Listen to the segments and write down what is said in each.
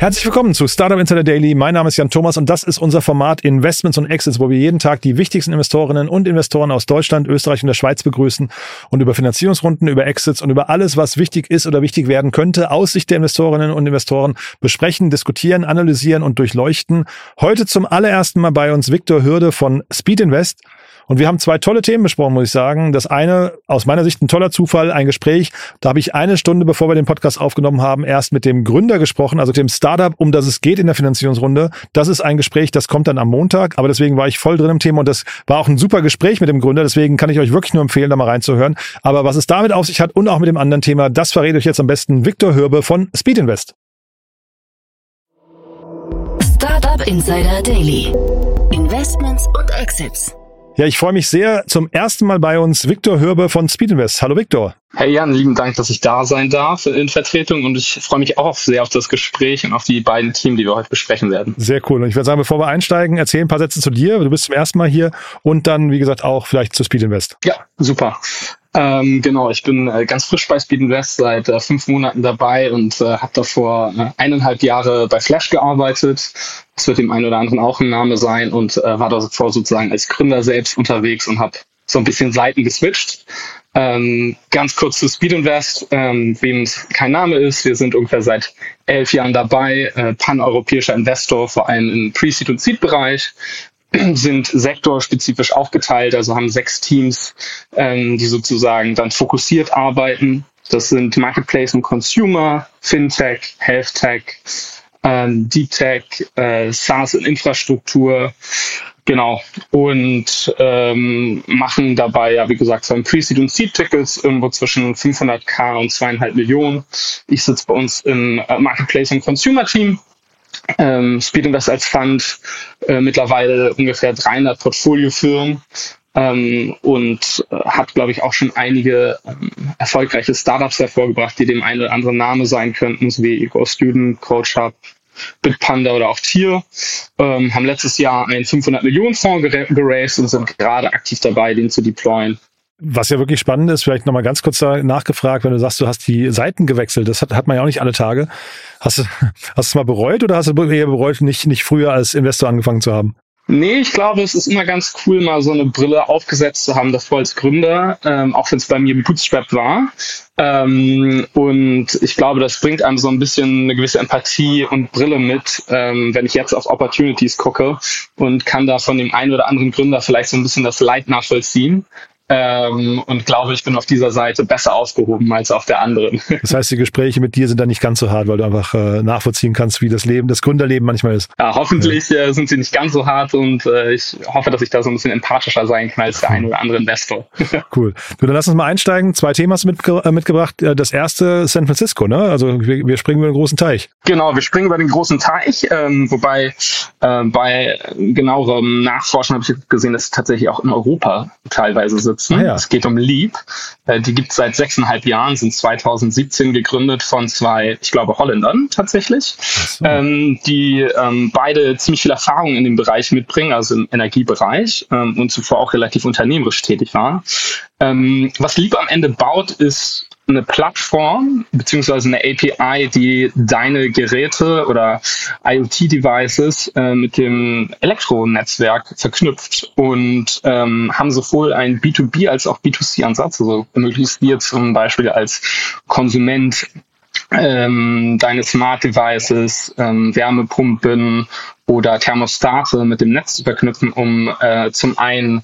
Herzlich willkommen zu Startup Insider Daily. Mein Name ist Jan Thomas und das ist unser Format Investments und Exits, wo wir jeden Tag die wichtigsten Investorinnen und Investoren aus Deutschland, Österreich und der Schweiz begrüßen und über Finanzierungsrunden, über Exits und über alles, was wichtig ist oder wichtig werden könnte, aus Sicht der Investorinnen und Investoren besprechen, diskutieren, analysieren und durchleuchten. Heute zum allerersten Mal bei uns Viktor Hürde von Speed Invest. Und wir haben zwei tolle Themen besprochen, muss ich sagen. Das eine, aus meiner Sicht ein toller Zufall, ein Gespräch. Da habe ich eine Stunde, bevor wir den Podcast aufgenommen haben, erst mit dem Gründer gesprochen, also dem Startup, um das es geht in der Finanzierungsrunde. Das ist ein Gespräch, das kommt dann am Montag. Aber deswegen war ich voll drin im Thema und das war auch ein super Gespräch mit dem Gründer. Deswegen kann ich euch wirklich nur empfehlen, da mal reinzuhören. Aber was es damit auf sich hat und auch mit dem anderen Thema, das verrät euch jetzt am besten Viktor Hürbe von Speed Invest. Startup Insider Daily. Investments und Exits. Ja, ich freue mich sehr. Zum ersten Mal bei uns Viktor Hörbe von Speedinvest. Hallo Viktor. Hey Jan, lieben Dank, dass ich da sein darf in Vertretung und ich freue mich auch sehr auf das Gespräch und auf die beiden Themen, die wir heute besprechen werden. Sehr cool. Und ich würde sagen, bevor wir einsteigen, erzähl ein paar Sätze zu dir. Du bist zum ersten Mal hier und dann, wie gesagt, auch vielleicht zu Speedinvest. Ja, super. Ähm, genau, ich bin äh, ganz frisch bei Speed Invest seit äh, fünf Monaten dabei und äh, habe davor äh, eineinhalb Jahre bei Flash gearbeitet. Das wird dem einen oder anderen auch ein Name sein und äh, war davor sozusagen als Gründer selbst unterwegs und habe so ein bisschen Seiten geswitcht. Ähm, ganz kurz zu Speed Invest, ähm, wem es kein Name ist. Wir sind ungefähr seit elf Jahren dabei, äh, pan-europäischer Investor, vor allem im Pre-Seed- und Seed-Bereich sind sektorspezifisch aufgeteilt, also haben sechs Teams, ähm, die sozusagen dann fokussiert arbeiten. Das sind Marketplace und Consumer, Fintech, Health Tech, ähm, Deep Tech, äh, SaaS und Infrastruktur. Genau. Und ähm, machen dabei, ja, wie gesagt, so ein Pre-Seed und Seed-Tickets irgendwo zwischen 500k und zweieinhalb Millionen. Ich sitze bei uns im äh, Marketplace und Consumer Team ähm, Speed Invest als Fund äh, mittlerweile ungefähr 300 Portfoliofirmen ähm, und äh, hat, glaube ich, auch schon einige ähm, erfolgreiche Startups hervorgebracht, die dem einen oder anderen Name sein könnten, so wie Ego Student, Coach Hub, Bitpanda oder auch Tier, ähm, haben letztes Jahr einen 500 Millionen Fonds geraced und sind gerade aktiv dabei, den zu deployen. Was ja wirklich spannend ist, vielleicht nochmal ganz kurz nachgefragt, wenn du sagst, du hast die Seiten gewechselt, das hat, hat man ja auch nicht alle Tage. Hast du, hast du es mal bereut oder hast du eher bereut, nicht, nicht früher als Investor angefangen zu haben? Nee, ich glaube, es ist immer ganz cool, mal so eine Brille aufgesetzt zu haben, davor als Gründer, ähm, auch wenn es bei mir bootstrapped war. Ähm, und ich glaube, das bringt einem so ein bisschen eine gewisse Empathie und Brille mit, ähm, wenn ich jetzt auf Opportunities gucke und kann da von dem einen oder anderen Gründer vielleicht so ein bisschen das Leid nachvollziehen. Ähm, und glaube, ich bin auf dieser Seite besser aufgehoben als auf der anderen. Das heißt, die Gespräche mit dir sind dann nicht ganz so hart, weil du einfach äh, nachvollziehen kannst, wie das Leben, das Gründerleben manchmal ist. Ja, hoffentlich ja. Äh, sind sie nicht ganz so hart und äh, ich hoffe, dass ich da so ein bisschen empathischer sein kann als der ein oder andere Investor. cool. Du, dann lass uns mal einsteigen. Zwei Themen hast du mitge äh, mitgebracht. Äh, das erste San Francisco, ne? Also wir, wir, springen über den großen Teich. Genau, wir springen über den großen Teich, ähm, wobei bei genauerem Nachforschen habe ich gesehen, dass tatsächlich auch in Europa teilweise sitzt sitzen. Ah, ja. Es geht um Leap. Äh, die gibt es seit sechseinhalb Jahren, sind 2017 gegründet von zwei, ich glaube, Holländern tatsächlich, so. ähm, die ähm, beide ziemlich viel Erfahrung in dem Bereich mitbringen, also im Energiebereich ähm, und zuvor auch relativ unternehmerisch tätig waren. Was Leap am Ende baut, ist eine Plattform beziehungsweise eine API, die deine Geräte oder IoT-Devices äh, mit dem Elektronetzwerk verknüpft und ähm, haben sowohl einen B2B als auch B2C-Ansatz. Also ermöglicht dir zum Beispiel als Konsument ähm, deine Smart Devices, ähm, Wärmepumpen oder Thermostate mit dem Netz zu verknüpfen, um äh, zum einen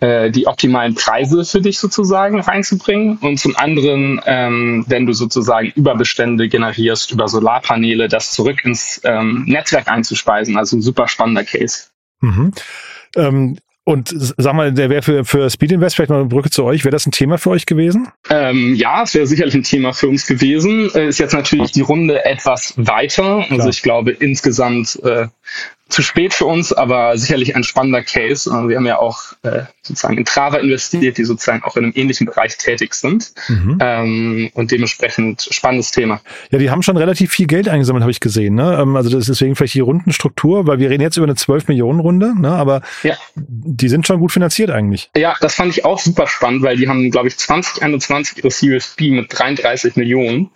äh, die optimalen Preise für dich sozusagen reinzubringen und zum anderen, ähm, wenn du sozusagen Überbestände generierst über Solarpaneele, das zurück ins ähm, Netzwerk einzuspeisen. Also ein super spannender Case. Mhm. Ähm, und sag mal, der wäre für, für Speed Invest vielleicht mal eine Brücke zu euch. Wäre das ein Thema für euch gewesen? Ähm, ja, es wäre sicherlich ein Thema für uns gewesen. Äh, ist jetzt natürlich die Runde etwas weiter. Also ich glaube, insgesamt äh, zu spät für uns, aber sicherlich ein spannender Case. Wir haben ja auch äh, sozusagen in Trava investiert, die sozusagen auch in einem ähnlichen Bereich tätig sind. Mhm. Ähm, und dementsprechend spannendes Thema. Ja, die haben schon relativ viel Geld eingesammelt, habe ich gesehen. Ne? Ähm, also das ist deswegen vielleicht die Rundenstruktur, weil wir reden jetzt über eine 12 Millionen Runde, ne? aber ja. die sind schon gut finanziert eigentlich. Ja, das fand ich auch super spannend, weil die haben, glaube ich, 2021 ihre Series B mit 33 Millionen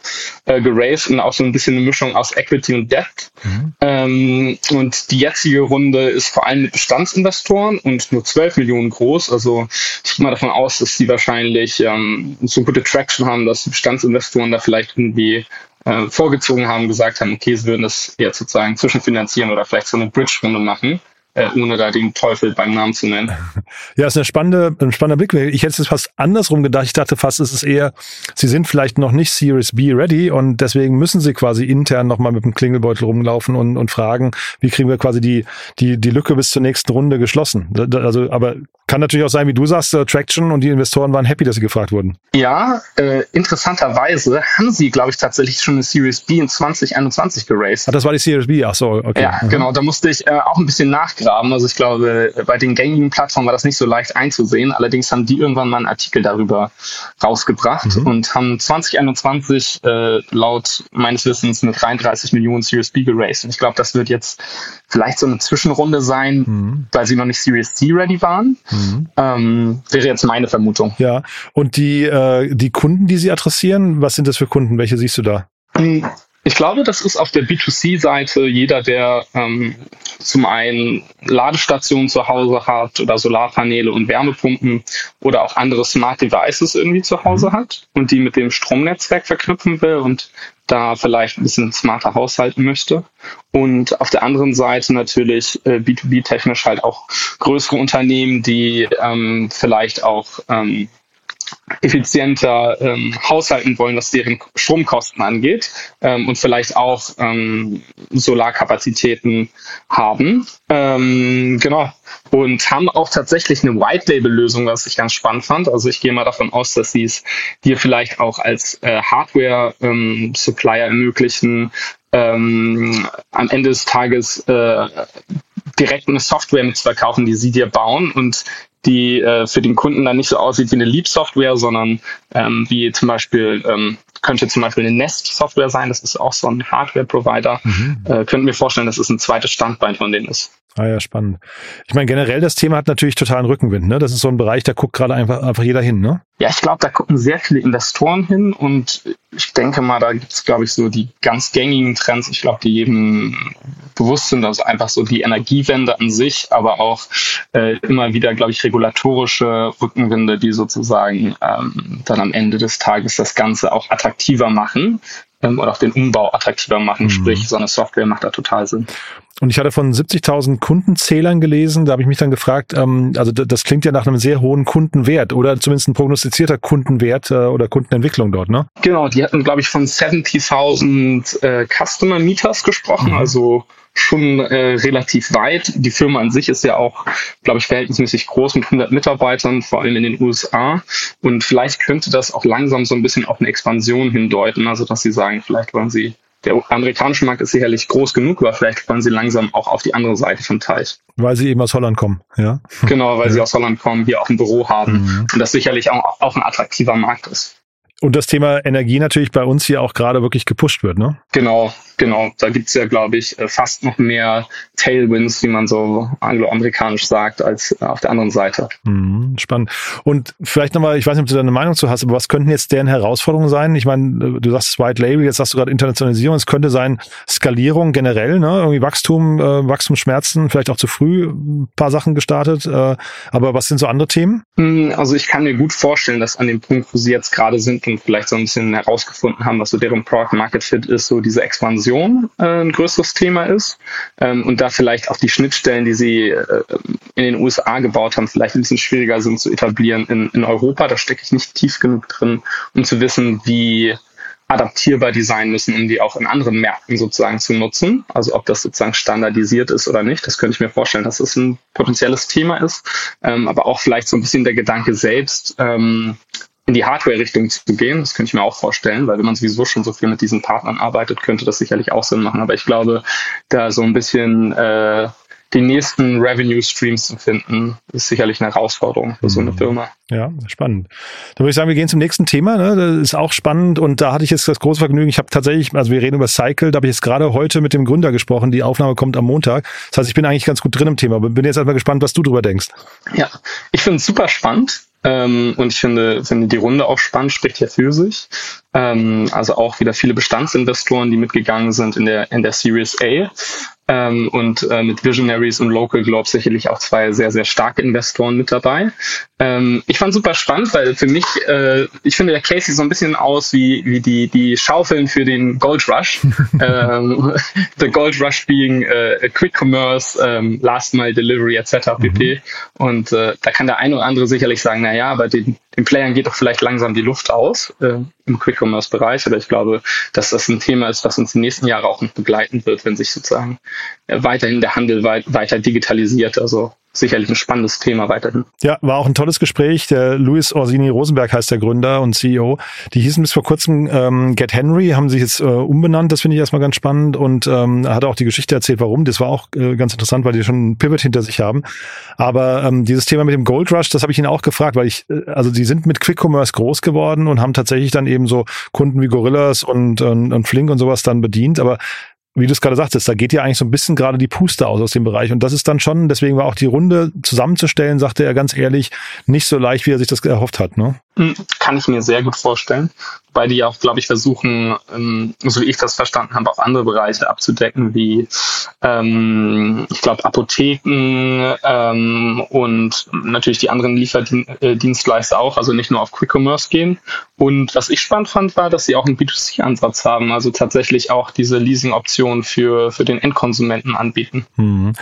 äh, geraced und auch so ein bisschen eine Mischung aus Equity und Debt. Mhm. Ähm, und die jetzige Runde ist vor allem mit Bestandsinvestoren und nur 12 Millionen groß. Also ich gehe mal davon aus, dass die wahrscheinlich ähm, so gute Traction haben, dass die Bestandsinvestoren da vielleicht irgendwie äh, vorgezogen haben, gesagt haben, okay, sie würden das jetzt sozusagen zwischenfinanzieren oder vielleicht so eine Bridge-Runde machen äh, ohne da den Teufel beim Namen zu nennen. Ja, ist eine spannende, ein spannender Blick. Ich hätte es fast andersrum gedacht. Ich dachte fast, es ist eher, sie sind vielleicht noch nicht Series B ready und deswegen müssen sie quasi intern nochmal mit dem Klingelbeutel rumlaufen und, und fragen, wie kriegen wir quasi die, die, die Lücke bis zur nächsten Runde geschlossen. Also, aber kann natürlich auch sein, wie du sagst, äh, Traction und die Investoren waren happy, dass sie gefragt wurden. Ja, äh, interessanterweise haben sie, glaube ich, tatsächlich schon eine Series B in 2021 geraced. Ah, das war die Series B, ach so, okay. Ja, mhm. genau, da musste ich äh, auch ein bisschen nachgraben. Also ich glaube, bei den gängigen Plattformen war das nicht so leicht einzusehen. Allerdings haben die irgendwann mal einen Artikel darüber rausgebracht mhm. und haben 2021 äh, laut meines Wissens eine 33 Millionen Series B geraced. Und ich glaube, das wird jetzt vielleicht so eine Zwischenrunde sein, mhm. weil sie noch nicht Series C ready waren. Mhm. Ähm, wäre jetzt meine Vermutung. Ja, und die, äh, die Kunden, die Sie adressieren, was sind das für Kunden? Welche siehst du da? Ich glaube, das ist auf der B2C-Seite jeder, der ähm, zum einen Ladestationen zu Hause hat oder Solarpaneele und Wärmepumpen oder auch andere Smart Devices irgendwie zu Hause mhm. hat und die mit dem Stromnetzwerk verknüpfen will und da vielleicht ein bisschen smarter haushalten möchte. Und auf der anderen Seite natürlich äh, B2B-technisch halt auch größere Unternehmen, die ähm, vielleicht auch ähm, effizienter ähm, haushalten wollen, was deren Stromkosten angeht ähm, und vielleicht auch ähm, Solarkapazitäten haben. Ähm, genau. Und haben auch tatsächlich eine White-Label-Lösung, was ich ganz spannend fand. Also ich gehe mal davon aus, dass sie es dir vielleicht auch als äh, Hardware-Supplier ähm, ermöglichen, ähm, am Ende des Tages äh, direkt eine Software mit zu verkaufen, die sie dir bauen und die äh, für den Kunden dann nicht so aussieht wie eine Leap-Software, sondern ähm, wie zum Beispiel, ähm, könnte zum Beispiel eine Nest-Software sein, das ist auch so ein Hardware-Provider. Mhm. Äh, könnten wir vorstellen, dass es ein zweites Standbein von denen ist. Ah ja, spannend. Ich meine, generell das Thema hat natürlich totalen Rückenwind. Ne? Das ist so ein Bereich, da guckt gerade einfach, einfach jeder hin. Ne? Ja, ich glaube, da gucken sehr viele Investoren hin und ich denke mal, da gibt es, glaube ich, so die ganz gängigen Trends, ich glaube, die jedem bewusst sind, also einfach so die Energiewende an sich, aber auch äh, immer wieder, glaube ich, regulatorische Rückenwinde, die sozusagen ähm, dann am Ende des Tages das Ganze auch attraktiver machen ähm, oder auch den Umbau attraktiver machen. Mhm. Sprich, so eine Software macht da total Sinn. Und ich hatte von 70.000 Kundenzählern gelesen, da habe ich mich dann gefragt, ähm, also das klingt ja nach einem sehr hohen Kundenwert oder zumindest ein prognostizierter Kundenwert äh, oder Kundenentwicklung dort, ne? Genau, die hatten, glaube ich, von 70.000 äh, Customer Meters gesprochen, mhm. also schon äh, relativ weit. Die Firma an sich ist ja auch, glaube ich, verhältnismäßig groß mit 100 Mitarbeitern, vor allem in den USA. Und vielleicht könnte das auch langsam so ein bisschen auf eine Expansion hindeuten. Also, dass sie sagen, vielleicht wollen sie der amerikanische Markt ist sicherlich groß genug, aber vielleicht wollen sie langsam auch auf die andere Seite vom Teich. Weil sie eben aus Holland kommen, ja? Genau, weil ja. sie aus Holland kommen, hier auch ein Büro haben mhm. und das sicherlich auch, auch ein attraktiver Markt ist. Und das Thema Energie natürlich bei uns hier auch gerade wirklich gepusht wird, ne? Genau, genau. Da gibt's ja, glaube ich, äh, fast noch mehr Tailwinds, wie man so angloamerikanisch sagt, als auf der anderen Seite. Mhm, spannend. Und vielleicht nochmal, ich weiß nicht, ob du da eine Meinung zu hast, aber was könnten jetzt deren Herausforderungen sein? Ich meine, du sagst White Label, jetzt sagst du gerade Internationalisierung, es könnte sein Skalierung generell, ne? Irgendwie Wachstum, äh, Wachstumsschmerzen, vielleicht auch zu früh ein paar Sachen gestartet. Äh, aber was sind so andere Themen? Hm, also ich kann mir gut vorstellen, dass an dem Punkt, wo sie jetzt gerade sind und vielleicht so ein bisschen herausgefunden haben, was so deren Product Market Fit ist, so diese Expansion äh, ein größeres Thema ist ähm, und da vielleicht auch die Schnittstellen, die sie äh, in den USA gebaut haben, vielleicht ein bisschen schwieriger sind zu etablieren in, in Europa. Da stecke ich nicht tief genug drin, um zu wissen, wie adaptierbar die sein müssen, um die auch in anderen Märkten sozusagen zu nutzen. Also ob das sozusagen standardisiert ist oder nicht, das könnte ich mir vorstellen, dass es ein potenzielles Thema ist. Ähm, aber auch vielleicht so ein bisschen der Gedanke selbst, ähm, in die Hardware-Richtung zu gehen. Das könnte ich mir auch vorstellen, weil wenn man sowieso schon so viel mit diesen Partnern arbeitet, könnte das sicherlich auch Sinn machen. Aber ich glaube, da so ein bisschen äh, die nächsten Revenue Streams zu finden, ist sicherlich eine Herausforderung für so eine mhm. Firma. Ja, spannend. Dann würde ich sagen, wir gehen zum nächsten Thema. Ne? Das ist auch spannend und da hatte ich jetzt das große Vergnügen. Ich habe tatsächlich, also wir reden über Cycle, da habe ich jetzt gerade heute mit dem Gründer gesprochen. Die Aufnahme kommt am Montag. Das heißt, ich bin eigentlich ganz gut drin im Thema, aber bin jetzt einfach gespannt, was du drüber denkst. Ja, ich finde es super spannend. Ähm, und ich finde, finde die Runde auch spannend, spricht ja für sich. Ähm, also auch wieder viele Bestandsinvestoren, die mitgegangen sind in der, in der Series A. Ähm, und äh, mit Visionaries und Local Globe sicherlich auch zwei sehr, sehr starke Investoren mit dabei. Ähm, ich fand super spannend, weil für mich, äh, ich finde, der Case sieht so ein bisschen aus wie, wie die, die Schaufeln für den Gold Rush. ähm, the Gold Rush being äh, Quick Commerce, ähm, Last Mile Delivery etc. pp. Mhm. Und äh, da kann der eine oder andere sicherlich sagen, na ja, aber den, den Playern geht doch vielleicht langsam die Luft aus äh, im Quick Commerce Bereich. Aber ich glaube, dass das ein Thema ist, was uns die nächsten Jahre auch noch begleiten wird, wenn sich sozusagen äh, weiterhin der Handel weit, weiter digitalisiert. Also sicherlich ein spannendes Thema weiterhin. Ja, war auch ein tolles Gespräch. Der Luis Orsini Rosenberg heißt der Gründer und CEO. Die hießen bis vor kurzem ähm, Get Henry, haben sich jetzt äh, umbenannt. Das finde ich erstmal ganz spannend und ähm, hat auch die Geschichte erzählt, warum. Das war auch äh, ganz interessant, weil die schon einen Pivot hinter sich haben. Aber ähm, dieses Thema mit dem Gold Rush, das habe ich ihn auch gefragt, weil ich, äh, also die sind mit Quick Commerce groß geworden und haben tatsächlich dann eben so Kunden wie Gorillas und, und, und Flink und sowas dann bedient. Aber wie du es gerade sagtest, da geht ja eigentlich so ein bisschen gerade die Puste aus aus dem Bereich. Und das ist dann schon, deswegen war auch die Runde zusammenzustellen, sagte er ganz ehrlich, nicht so leicht, wie er sich das erhofft hat. Ne? Hm, kann ich mir sehr gut vorstellen. Weil die auch, glaube ich, versuchen, ähm, so wie ich das verstanden habe, auch andere Bereiche abzudecken, wie ähm, ich glaube Apotheken ähm, und natürlich die anderen Lieferdienstleister auch, also nicht nur auf Quick Commerce gehen. Und was ich spannend fand, war, dass sie auch einen B2C-Ansatz haben, also tatsächlich auch diese Leasing-Option für, für den Endkonsumenten anbieten. Mhm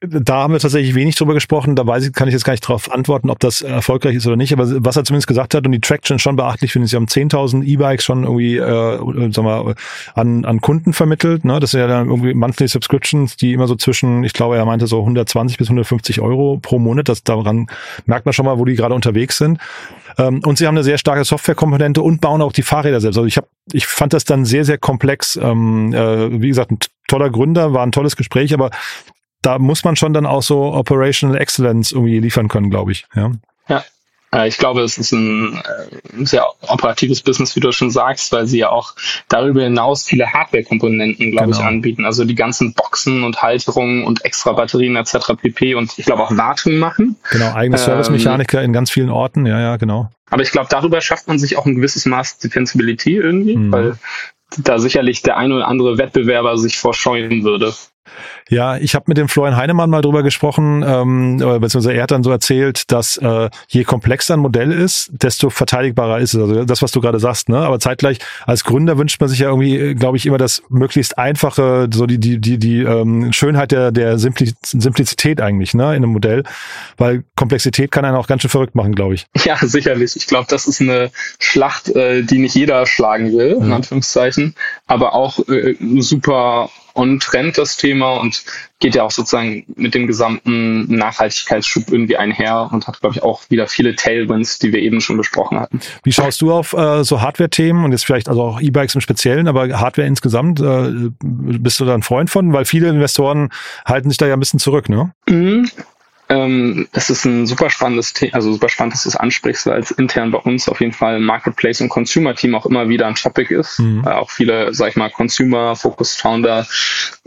da haben wir tatsächlich wenig drüber gesprochen. Da weiß ich, kann ich jetzt gar nicht darauf antworten, ob das erfolgreich ist oder nicht. Aber was er zumindest gesagt hat und die Traction schon beachtlich finde, sie haben 10.000 E-Bikes schon irgendwie, äh, sag mal, an, an Kunden vermittelt. Ne? Das sind ja dann irgendwie Monthly Subscriptions, die immer so zwischen, ich glaube, er meinte so 120 bis 150 Euro pro Monat. Das daran merkt man schon mal, wo die gerade unterwegs sind. Ähm, und sie haben eine sehr starke Softwarekomponente und bauen auch die Fahrräder selbst. Also ich habe, ich fand das dann sehr, sehr komplex. Ähm, äh, wie gesagt, ein toller Gründer, war ein tolles Gespräch, aber da muss man schon dann auch so Operational Excellence irgendwie liefern können, glaube ich. Ja. ja. Äh, ich glaube, es ist ein äh, sehr operatives Business, wie du schon sagst, weil sie ja auch darüber hinaus viele Hardware-Komponenten, glaube genau. ich, anbieten. Also die ganzen Boxen und Halterungen und extra Batterien etc. pp. Und ich glaube auch Wartung machen. Genau, eigene ähm, Servicemechaniker in ganz vielen Orten. Ja, ja, genau. Aber ich glaube, darüber schafft man sich auch ein gewisses Maß Defensibility irgendwie, mhm. weil da sicherlich der ein oder andere Wettbewerber sich vorscheuen würde. Ja, ich habe mit dem Florian Heinemann mal drüber gesprochen, ähm, beziehungsweise er hat dann so erzählt, dass äh, je komplexer ein Modell ist, desto verteidigbarer ist es. Also das, was du gerade sagst, ne? Aber zeitgleich als Gründer wünscht man sich ja irgendwie, glaube ich, immer das möglichst einfache, so die die die die ähm, Schönheit der der Simplizität eigentlich, ne, in einem Modell, weil Komplexität kann einen auch ganz schön verrückt machen, glaube ich. Ja, sicherlich. Ich glaube, das ist eine Schlacht, äh, die nicht jeder schlagen will, in Anführungszeichen, aber auch äh, super on-trend das Thema und geht ja auch sozusagen mit dem gesamten Nachhaltigkeitsschub irgendwie einher und hat, glaube ich, auch wieder viele Tailwinds, die wir eben schon besprochen hatten. Wie schaust du auf äh, so Hardware-Themen und jetzt vielleicht also auch E-Bikes im Speziellen, aber Hardware insgesamt, äh, bist du da ein Freund von? Weil viele Investoren halten sich da ja ein bisschen zurück, ne? Mhm. Ähm, es ist ein super spannendes Thema, also super spannend, dass du es ansprichst, weil es intern bei uns auf jeden Fall Marketplace und Consumer Team auch immer wieder ein Topic ist. Mhm. Äh, auch viele, sag ich mal, Consumer-Focused Founder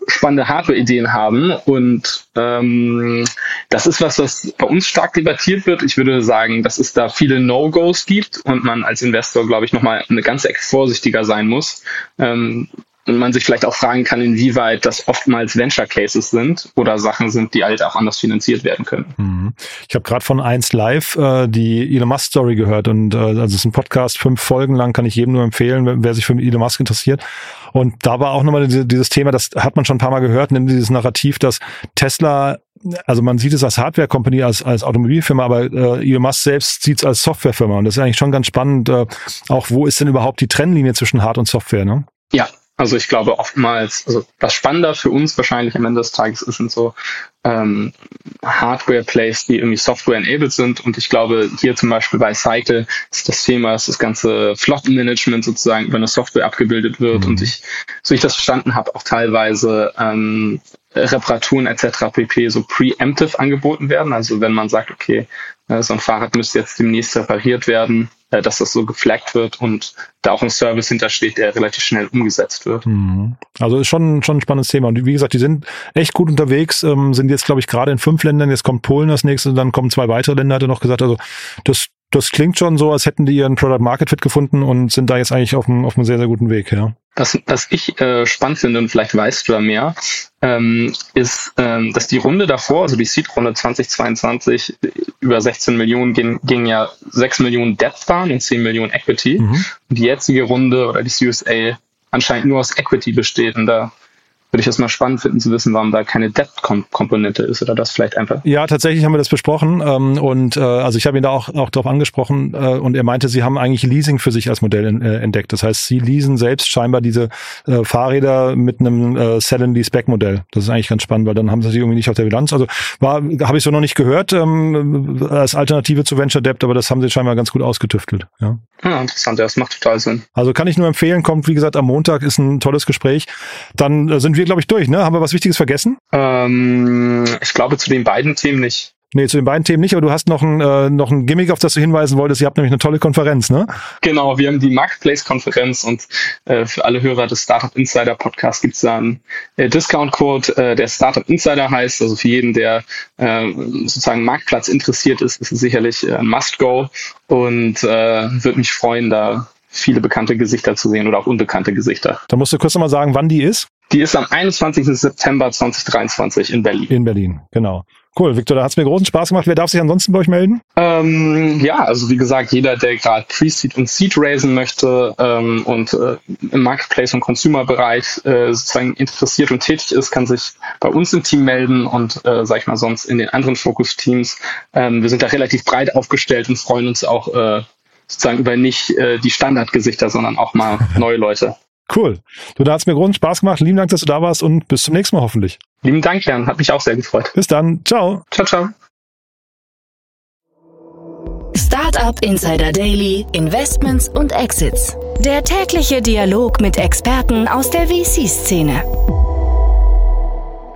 spannende Hardware-Ideen haben. Und ähm, das ist was, was bei uns stark debattiert wird. Ich würde sagen, dass es da viele No-Gos gibt und man als Investor, glaube ich, nochmal eine ganze Ecke vorsichtiger sein muss. Ähm, und man sich vielleicht auch fragen kann, inwieweit das oftmals Venture Cases sind oder Sachen sind, die halt auch anders finanziert werden können. Mhm. Ich habe gerade von 1 Live äh, die Elon Musk Story gehört und äh, also es ist ein Podcast, fünf Folgen lang, kann ich jedem nur empfehlen, wer sich für Elon Musk interessiert. Und da war auch nochmal dieses Thema, das hat man schon ein paar Mal gehört, nämlich dieses Narrativ, dass Tesla also man sieht es als Hardware-Company, als, als Automobilfirma, aber äh, Elon Musk selbst sieht es als Softwarefirma. Und das ist eigentlich schon ganz spannend, äh, auch wo ist denn überhaupt die Trennlinie zwischen Hard- und Software, ne? Ja, also ich glaube oftmals, also was spannender für uns wahrscheinlich am Ende des Tages ist, sind so ähm, Hardware-Plays, die irgendwie Software-enabled sind. Und ich glaube, hier zum Beispiel bei Cycle ist das Thema, dass das ganze Flottenmanagement sozusagen über eine Software abgebildet wird. Mhm. Und ich, so ich das verstanden habe, auch teilweise ähm, Reparaturen etc. pp. so preemptive angeboten werden. Also wenn man sagt, okay, äh, so ein Fahrrad müsste jetzt demnächst repariert werden, äh, dass das so geflaggt wird und da auch ein Service hintersteht, der relativ schnell umgesetzt wird. Mhm. Also ist schon, schon ein spannendes Thema. Und wie gesagt, die sind echt gut unterwegs, ähm, sind jetzt, glaube ich, gerade in fünf Ländern. Jetzt kommt Polen als nächstes und dann kommen zwei weitere Länder, hat er noch gesagt. Also das, das klingt schon so, als hätten die ihren Product Market Fit gefunden und sind da jetzt eigentlich auf einem, auf einem sehr, sehr guten Weg, ja. Was, was ich äh, spannend finde, und vielleicht weißt du da mehr, ähm, ist, ähm, dass die Runde davor, also die Seed-Runde 2022, über 16 Millionen ging, ging ja 6 Millionen Debt waren und 10 Millionen Equity. Mhm. Und die jetzige Runde oder die CUSA anscheinend nur aus Equity besteht. Und da würde ich es mal spannend finden zu wissen, warum da keine Debt-Komponente ist oder das vielleicht einfach. Ja, tatsächlich haben wir das besprochen ähm, und äh, also ich habe ihn da auch, auch drauf angesprochen äh, und er meinte, sie haben eigentlich Leasing für sich als Modell in, äh, entdeckt. Das heißt, sie leasen selbst scheinbar diese äh, Fahrräder mit einem äh, Sell-and-Lease-Back-Modell. Das ist eigentlich ganz spannend, weil dann haben sie sie irgendwie nicht auf der Bilanz. Also war habe ich so noch nicht gehört ähm, als Alternative zu Venture Debt, aber das haben sie scheinbar ganz gut ausgetüftelt. Ja, ja interessant, das macht total Sinn. Also kann ich nur empfehlen, kommt wie gesagt am Montag, ist ein tolles Gespräch. Dann äh, sind wir, glaube ich, durch, ne? Haben wir was Wichtiges vergessen? Ähm, ich glaube zu den beiden Themen nicht. Nee, zu den beiden Themen nicht, aber du hast noch ein, äh, noch ein Gimmick, auf das du hinweisen wolltest. Ihr habt nämlich eine tolle Konferenz, ne? Genau, wir haben die Marketplace-Konferenz und äh, für alle Hörer des Startup Insider Podcasts gibt es da einen äh, Discount-Code, äh, der Startup Insider heißt. Also für jeden, der äh, sozusagen Marktplatz interessiert ist, ist es sicherlich äh, ein Must-Go und äh, würde mich freuen, da viele bekannte Gesichter zu sehen oder auch unbekannte Gesichter. Da musst du kurz nochmal sagen, wann die ist. Die ist am 21. September 2023 in Berlin. In Berlin, genau. Cool, Victor, da hat es mir großen Spaß gemacht. Wer darf sich ansonsten bei euch melden? Ähm, ja, also wie gesagt, jeder, der gerade Pre-Seed und Seed raisen möchte ähm, und äh, im Marketplace- und Consumer-Bereich äh, sozusagen interessiert und tätig ist, kann sich bei uns im Team melden und, äh, sag ich mal, sonst in den anderen Focus-Teams. Ähm, wir sind da relativ breit aufgestellt und freuen uns auch äh, sozusagen über nicht äh, die Standardgesichter, sondern auch mal neue Leute. Cool. Du, da hat es mir großen Spaß gemacht. Lieben Dank, dass du da warst und bis zum nächsten Mal hoffentlich. Lieben Dank, Jan. Hat mich auch sehr gefreut. Bis dann. Ciao. Ciao, ciao. Startup Insider Daily, Investments und Exits. Der tägliche Dialog mit Experten aus der VC-Szene.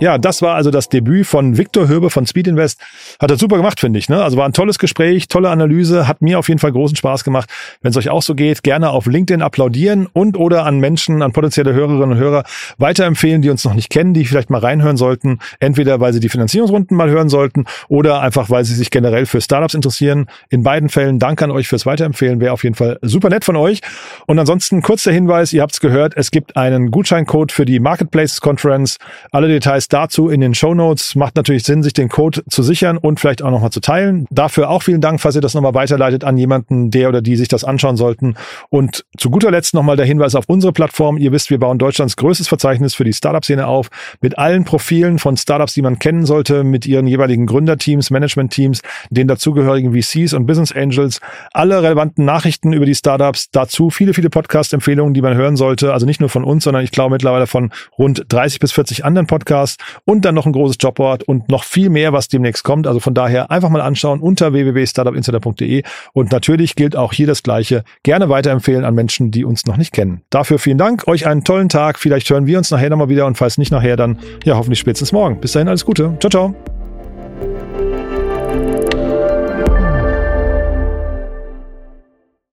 Ja, das war also das Debüt von Viktor Hürbe von Speed Invest. Hat er super gemacht, finde ich. Ne? Also war ein tolles Gespräch, tolle Analyse, hat mir auf jeden Fall großen Spaß gemacht. Wenn es euch auch so geht, gerne auf LinkedIn applaudieren und oder an Menschen, an potenzielle Hörerinnen und Hörer weiterempfehlen, die uns noch nicht kennen, die vielleicht mal reinhören sollten. Entweder weil sie die Finanzierungsrunden mal hören sollten oder einfach weil sie sich generell für Startups interessieren. In beiden Fällen Dank an euch fürs Weiterempfehlen. Wäre auf jeden Fall super nett von euch. Und ansonsten kurzer Hinweis, ihr habt es gehört, es gibt einen Gutscheincode für die Marketplaces Conference. Alle Details dazu in den Show Notes. Macht natürlich Sinn, sich den Code zu sichern und vielleicht auch nochmal zu teilen. Dafür auch vielen Dank, falls ihr das nochmal weiterleitet an jemanden, der oder die sich das anschauen sollten. Und zu guter Letzt nochmal der Hinweis auf unsere Plattform. Ihr wisst, wir bauen Deutschlands größtes Verzeichnis für die Startup-Szene auf, mit allen Profilen von Startups, die man kennen sollte, mit ihren jeweiligen Gründerteams, Managementteams, den dazugehörigen VCs und Business Angels, alle relevanten Nachrichten über die Startups, dazu viele, viele Podcast-Empfehlungen, die man hören sollte. Also nicht nur von uns, sondern ich glaube mittlerweile von rund 30 bis 40 anderen Podcasts und dann noch ein großes Jobboard und noch viel mehr, was demnächst kommt. Also von daher einfach mal anschauen unter www.startupinsider.de und natürlich gilt auch hier das Gleiche. Gerne weiterempfehlen an Menschen, die uns noch nicht kennen. Dafür vielen Dank, euch einen tollen Tag. Vielleicht hören wir uns nachher nochmal wieder und falls nicht nachher, dann ja hoffentlich spätestens morgen. Bis dahin alles Gute. Ciao, ciao.